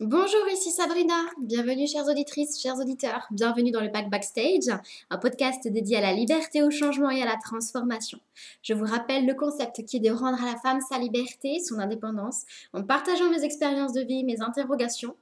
Bonjour, ici Sabrina. Bienvenue, chères auditrices, chers auditeurs. Bienvenue dans le Pack Backstage, un podcast dédié à la liberté, au changement et à la transformation. Je vous rappelle le concept qui est de rendre à la femme sa liberté, son indépendance, en partageant mes expériences de vie, mes interrogations.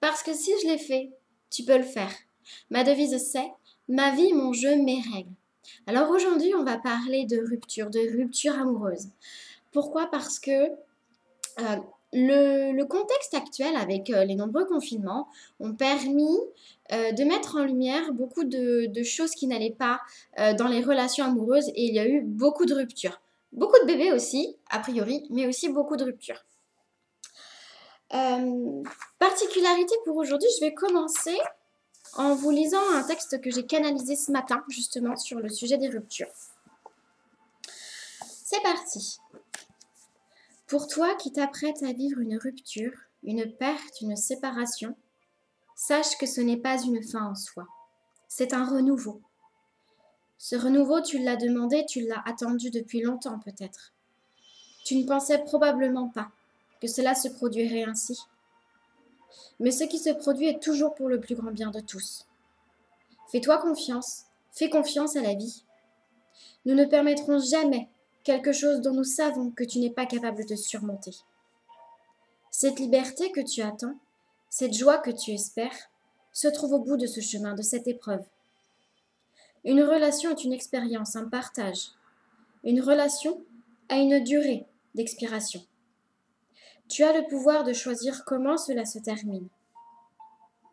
Parce que si je l'ai fait, tu peux le faire. Ma devise c'est ma vie, mon jeu, mes règles. Alors aujourd'hui, on va parler de rupture, de rupture amoureuse. Pourquoi? Parce que euh, le, contexte actuel avec euh, les nombreux confinements ont permis euh, de mettre en lumière beaucoup de, choses qui n'allaient pas euh, dans les relations amoureuses et il y a eu beaucoup de ruptures. Beaucoup de bébés aussi, a priori, mais aussi beaucoup de ruptures. particularité pour aujourd'hui, je vais commencer en vous lisant un texte que j'ai canalisé ce matin justement sur le sujet des ruptures. C'est parti. Pour toi qui t'apprêtes à vivre une rupture, une perte, une séparation, sache que ce n'est pas une fin en soi. C'est un renouveau. Ce renouveau, tu l'as demandé, tu l'as attendu depuis longtemps peut-être. Tu ne pensais probablement pas que cela se produirait ainsi. Mais ce qui se produit est toujours pour le plus grand bien de tous. Fais-toi confiance, fais confiance à la vie. Nous ne permettrons jamais quelque chose dont nous savons que tu n'es pas capable de surmonter. Cette liberté que tu attends, cette joie que tu espères, se trouve au bout de ce chemin, de cette épreuve. Une relation est une expérience, un partage. Une relation a une durée d'expiration. Tu as le pouvoir de choisir comment cela se termine.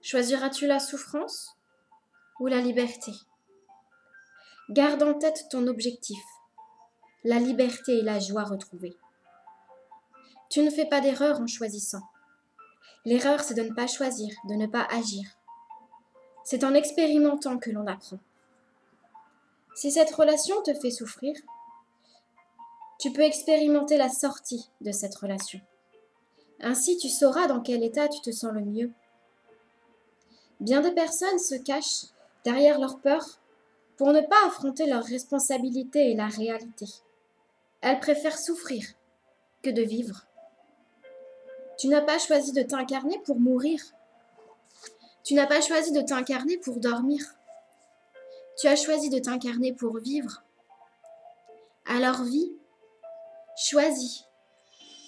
Choisiras-tu la souffrance ou la liberté? Garde en tête ton objectif, la liberté et la joie retrouvées. Tu ne fais pas d'erreur en choisissant. L'erreur, c'est de ne pas choisir, de ne pas agir. C'est en expérimentant que l'on apprend. Si cette relation te fait souffrir, tu peux expérimenter la sortie de cette relation. Ainsi, tu sauras dans quel état tu te sens le mieux. Bien des personnes se cachent derrière leur peur pour ne pas affronter leurs responsabilités et la réalité. Elle préfère souffrir que de vivre. Tu n'as pas choisi de t'incarner pour mourir. Tu n'as pas choisi de t'incarner pour dormir. Tu as choisi de t'incarner pour vivre. Alors vis, choisis,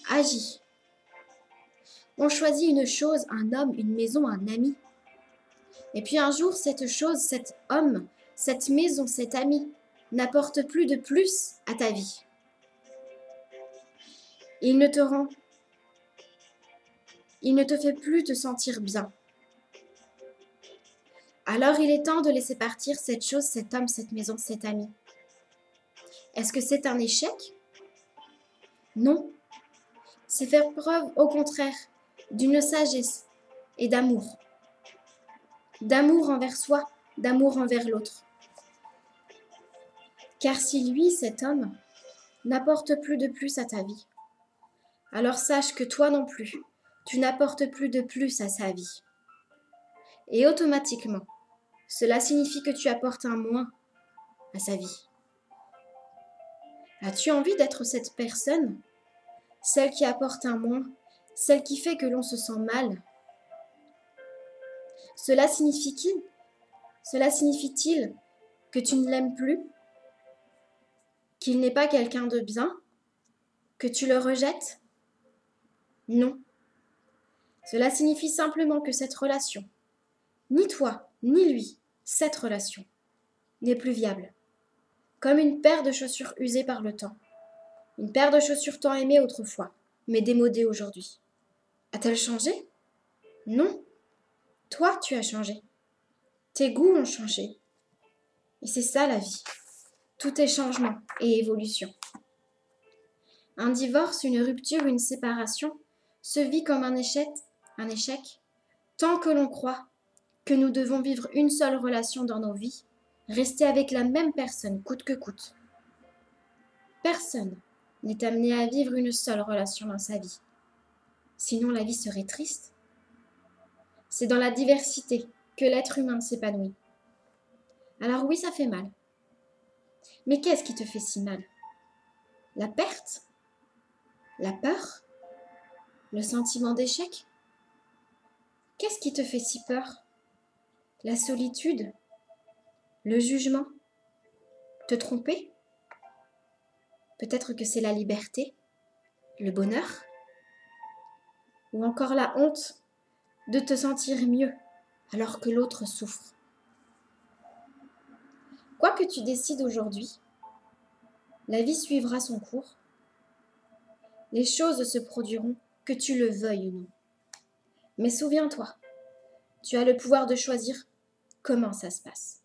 agis. On choisit une chose, un homme, une maison, un ami. Et puis un jour, cette chose, cet homme, cette maison, cet ami n'apporte plus de plus à ta vie. Il ne te rend. Il ne te fait plus te sentir bien. Alors il est temps de laisser partir cette chose, cet homme, cette maison, cet ami. Est-ce que c'est un échec? Non. C'est faire preuve, au contraire, d'une sagesse et d'amour. D'amour envers soi, d'amour envers l'autre. Car si lui, cet homme, n'apporte plus de plus à ta vie, alors sache que toi non plus, tu n'apportes plus de plus à sa vie. Et automatiquement, cela signifie que tu apportes un moins à sa vie. As-tu envie d'être cette personne Celle qui apporte un moins Celle qui fait que l'on se sent mal? Cela signifie-t-il Cela signifie-t-il que tu ne l'aimes plus? Qu'il n'est pas quelqu'un de bien? Que tu le rejettes? Non. Cela signifie simplement que cette relation, ni toi, ni lui, cette relation, n'est plus viable. Comme une paire de chaussures usées par le temps. Une paire de chaussures tant aimées autrefois, mais démodées aujourd'hui. A-t-elle changé? Non. Toi, tu as changé. Tes goûts ont changé. Et c'est ça la vie. Tout est changement et évolution. Un divorce, une rupture, une séparation, se vit comme un échec, tant que l'on croit que nous devons vivre une seule relation dans nos vies, rester avec la même personne coûte que coûte. Personne n'est amené à vivre une seule relation dans sa vie. Sinon la vie serait triste. C'est dans la diversité que l'être humain s'épanouit. Alors oui, ça fait mal. Mais qu'est-ce qui te fait si mal? La perte? La peur? Le sentiment d'échec? Qu'est-ce qui te fait si peur? La solitude? Le jugement? Te tromper? Peut-être que c'est la liberté? Le bonheur? Ou encore la honte de te sentir mieux alors que l'autre souffre? Quoi que tu décides aujourd'hui, la vie suivra son cours. Les choses se produiront, que tu le veuilles ou non. Mais souviens-toi, tu as le pouvoir de choisir comment ça se passe.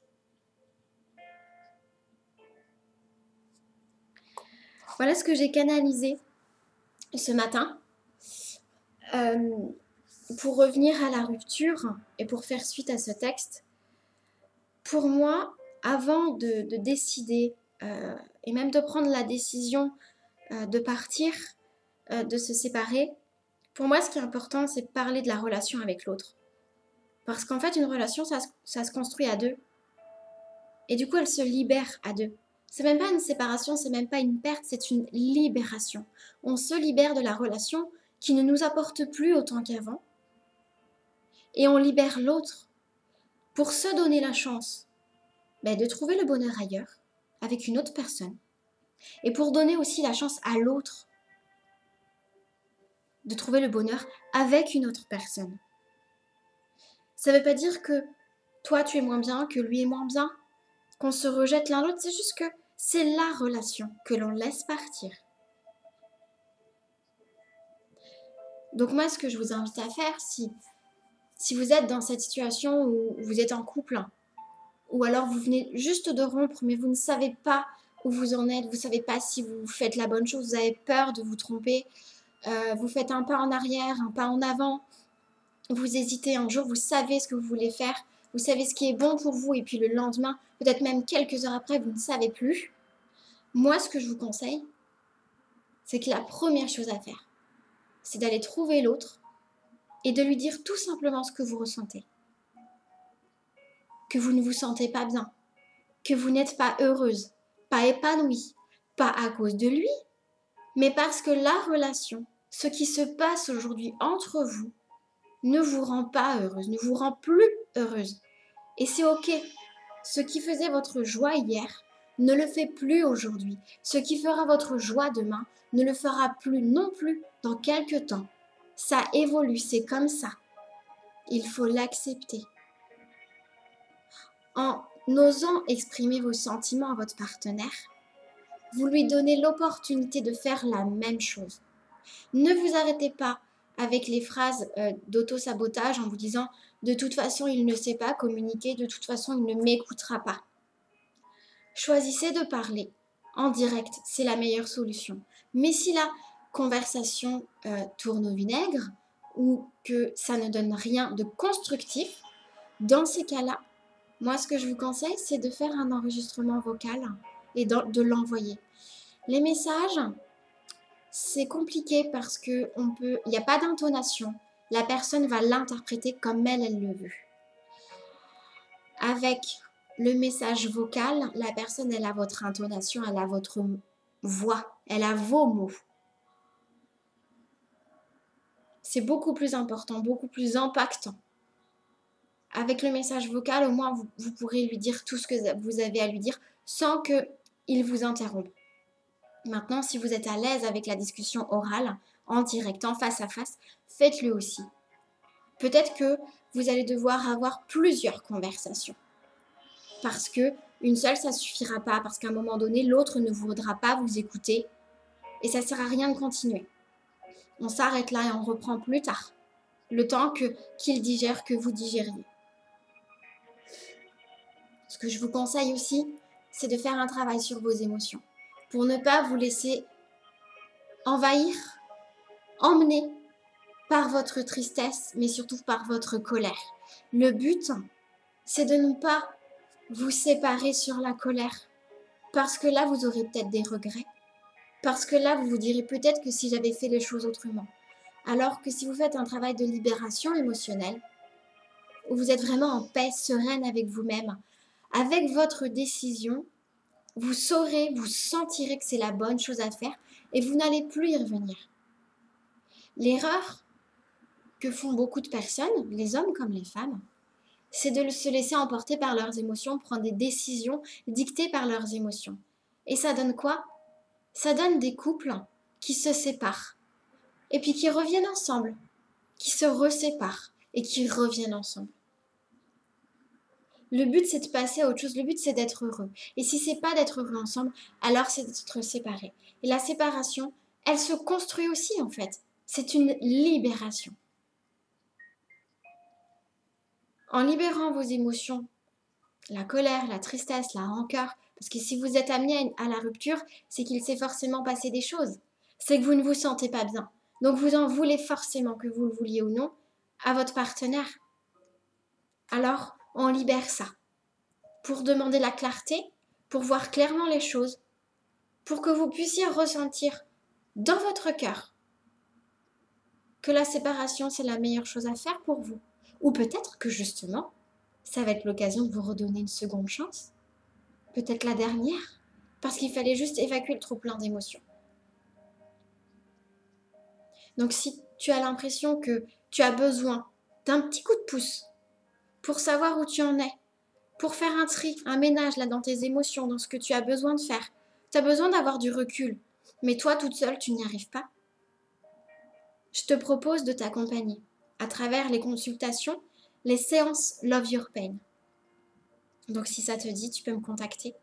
Voilà ce que j'ai canalisé ce matin. Euh, pour revenir à la rupture et pour faire suite à ce texte, pour moi, avant de, décider euh, et même de prendre la décision euh, de partir, de se séparer, pour moi, ce qui est important, c'est parler de la relation avec l'autre. Parce qu'en fait, une relation, ça, ça, se construit à deux. Et du coup, elle se libère à deux. C'est même pas une séparation, c'est même pas une perte, c'est une libération. On se libère de la relation qui ne nous apporte plus autant qu'avant. Et on libère l'autre pour se donner la chance ben, de trouver le bonheur ailleurs, avec une autre personne. Et pour donner aussi la chance à l'autre de trouver le bonheur avec une autre personne. Ça ne veut pas dire que toi tu es moins bien, que lui est moins bien, qu'on se rejette l'un l'autre, c'est juste que c'est la relation que l'on laisse partir. Donc moi ce que je vous invite à faire, si, vous êtes dans cette situation où vous êtes en couple, ou alors vous venez juste de rompre, mais vous ne savez pas où vous en êtes, vous ne savez pas si vous faites la bonne chose, vous avez peur de vous tromper, euh, vous faites un pas en arrière, un pas en avant, vous hésitez un jour, vous savez ce que vous voulez faire, vous savez ce qui est bon pour vous, et puis le lendemain, peut-être même quelques heures après, vous ne savez plus. Moi, ce que je vous conseille, c'est que la première chose à faire, c'est d'aller trouver l'autre et de lui dire tout simplement ce que vous ressentez. Que vous ne vous sentez pas bien, que vous n'êtes pas heureuse, pas épanouie, pas à cause de lui, mais parce que la relation, ce qui se passe aujourd'hui entre vous, ne vous rend pas heureuse, ne vous rend plus heureuse. Et c'est ok. Ce qui faisait votre joie hier ne le fait plus aujourd'hui. Ce qui fera votre joie demain ne le fera plus non plus dans quelques temps. Ça évolue, c'est comme ça. Il faut l'accepter en osant exprimer vos sentiments à votre partenaire, vous lui donnez l'opportunité de faire la même chose. Ne vous arrêtez pas avec les phrases euh, d'auto-sabotage en vous disant de toute façon il ne sait pas communiquer, de toute façon il ne m'écoutera pas. Choisissez de parler en direct, c'est la meilleure solution. Mais si la conversation euh, tourne au vinaigre ou que ça ne donne rien de constructif, dans ces cas-là, moi, ce que je vous conseille, c'est de faire un enregistrement vocal et de, l'envoyer. Les messages, c'est compliqué parce que on peut, il n'y a pas d'intonation. La personne va l'interpréter comme elle, elle le veut. Avec le message vocal, la personne, elle a votre intonation, elle a votre voix, elle a vos mots. C'est beaucoup plus important, beaucoup plus impactant avec le message vocal, au moins vous, pourrez lui dire tout ce que vous avez à lui dire sans qu'il vous interrompe. Maintenant, si vous êtes à l'aise avec la discussion orale, en direct, en face à face, faites-le aussi. Peut-être que vous allez devoir avoir plusieurs conversations. Parce que une seule, ça suffira pas. Parce qu'à un moment donné, l'autre ne voudra pas vous écouter. Et ça ne sert à rien de continuer. On s'arrête là et on reprend plus tard. Le temps que qu'il digère, que vous digériez. Ce que je vous conseille aussi, c'est de faire un travail sur vos émotions pour ne pas vous laisser envahir, emmener par votre tristesse, mais surtout par votre colère. Le but, c'est de ne pas vous séparer sur la colère, parce que là, vous aurez peut-être des regrets, parce que là, vous vous direz peut-être que si j'avais fait les choses autrement. Alors que si vous faites un travail de libération émotionnelle, où vous êtes vraiment en paix sereine avec vous-même, avec votre décision, vous saurez, vous sentirez que c'est la bonne chose à faire et vous n'allez plus y revenir. L'erreur, que font beaucoup de personnes, les hommes comme les femmes, c'est de se laisser emporter par leurs émotions, prendre des décisions dictées par leurs émotions. Et ça donne quoi? Ça donne des couples qui se séparent, et puis qui reviennent ensemble, qui se reséparent et qui reviennent ensemble. Le but, c'est de passer à autre chose. Le but, c'est d'être heureux. Et si c'est pas d'être heureux ensemble, alors c'est d'être séparés. Et la séparation, elle se construit aussi, en fait. C'est une libération. En libérant vos émotions, la colère, la tristesse, la rancœur, parce que si vous êtes amené à la rupture, c'est qu'il s'est forcément passé des choses. C'est que vous ne vous sentez pas bien. Donc vous en voulez forcément, que vous le vouliez ou non, à votre partenaire. Alors, on libère ça. Pour demander la clarté, pour voir clairement les choses, pour que vous puissiez ressentir dans votre cœur que la séparation, c'est la meilleure chose à faire pour vous. Ou peut-être que justement, ça va être l'occasion de vous redonner une seconde chance. Peut-être la dernière, parce qu'il fallait juste évacuer le trop plein d'émotions. Donc si tu as l'impression que tu as besoin d'un petit coup de pouce pour savoir où tu en es, pour faire un tri, un ménage là dans tes émotions, dans ce que tu as besoin de faire, tu as besoin d'avoir du recul, mais toi toute seule tu n'y arrives pas, je te propose de t'accompagner à travers les consultations, les séances Love Your Pain. Donc si ça te dit, tu peux me contacter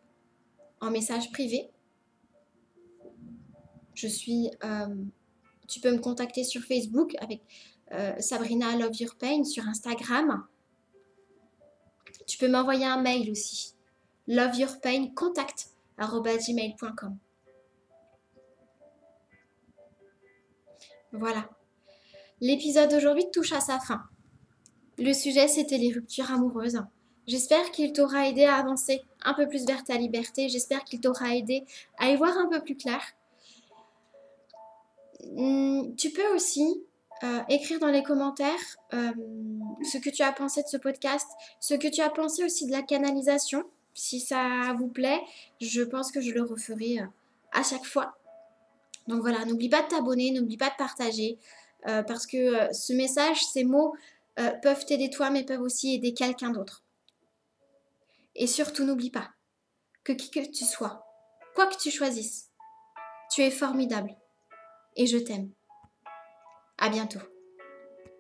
en message privé. Je suis, euh, tu peux me contacter sur Facebook avec euh, Sabrina Love Your Pain, sur Instagram. Tu peux m'envoyer un mail aussi. Love Your Pain contact Voilà. L'épisode d'aujourd'hui touche à sa fin. Le sujet, c'était les ruptures amoureuses. J'espère qu'il t'aura aidé à avancer un peu plus vers ta liberté. J'espère qu'il t'aura aidé à y voir un peu plus clair. Hmm, tu peux aussi euh, écrire dans les commentaires euh, ce que tu as pensé de ce podcast, ce que tu as pensé aussi de la canalisation. Si ça vous plaît, je pense que je le referai euh, à chaque fois. Donc voilà, n'oublie pas de t'abonner, n'oublie pas de partager. Parce que ce message, ces mots peuvent t'aider toi, mais peuvent aussi aider quelqu'un d'autre. Et surtout, n'oublie pas que qui que tu sois, quoi que tu choisisses, tu es formidable et je t'aime. À bientôt.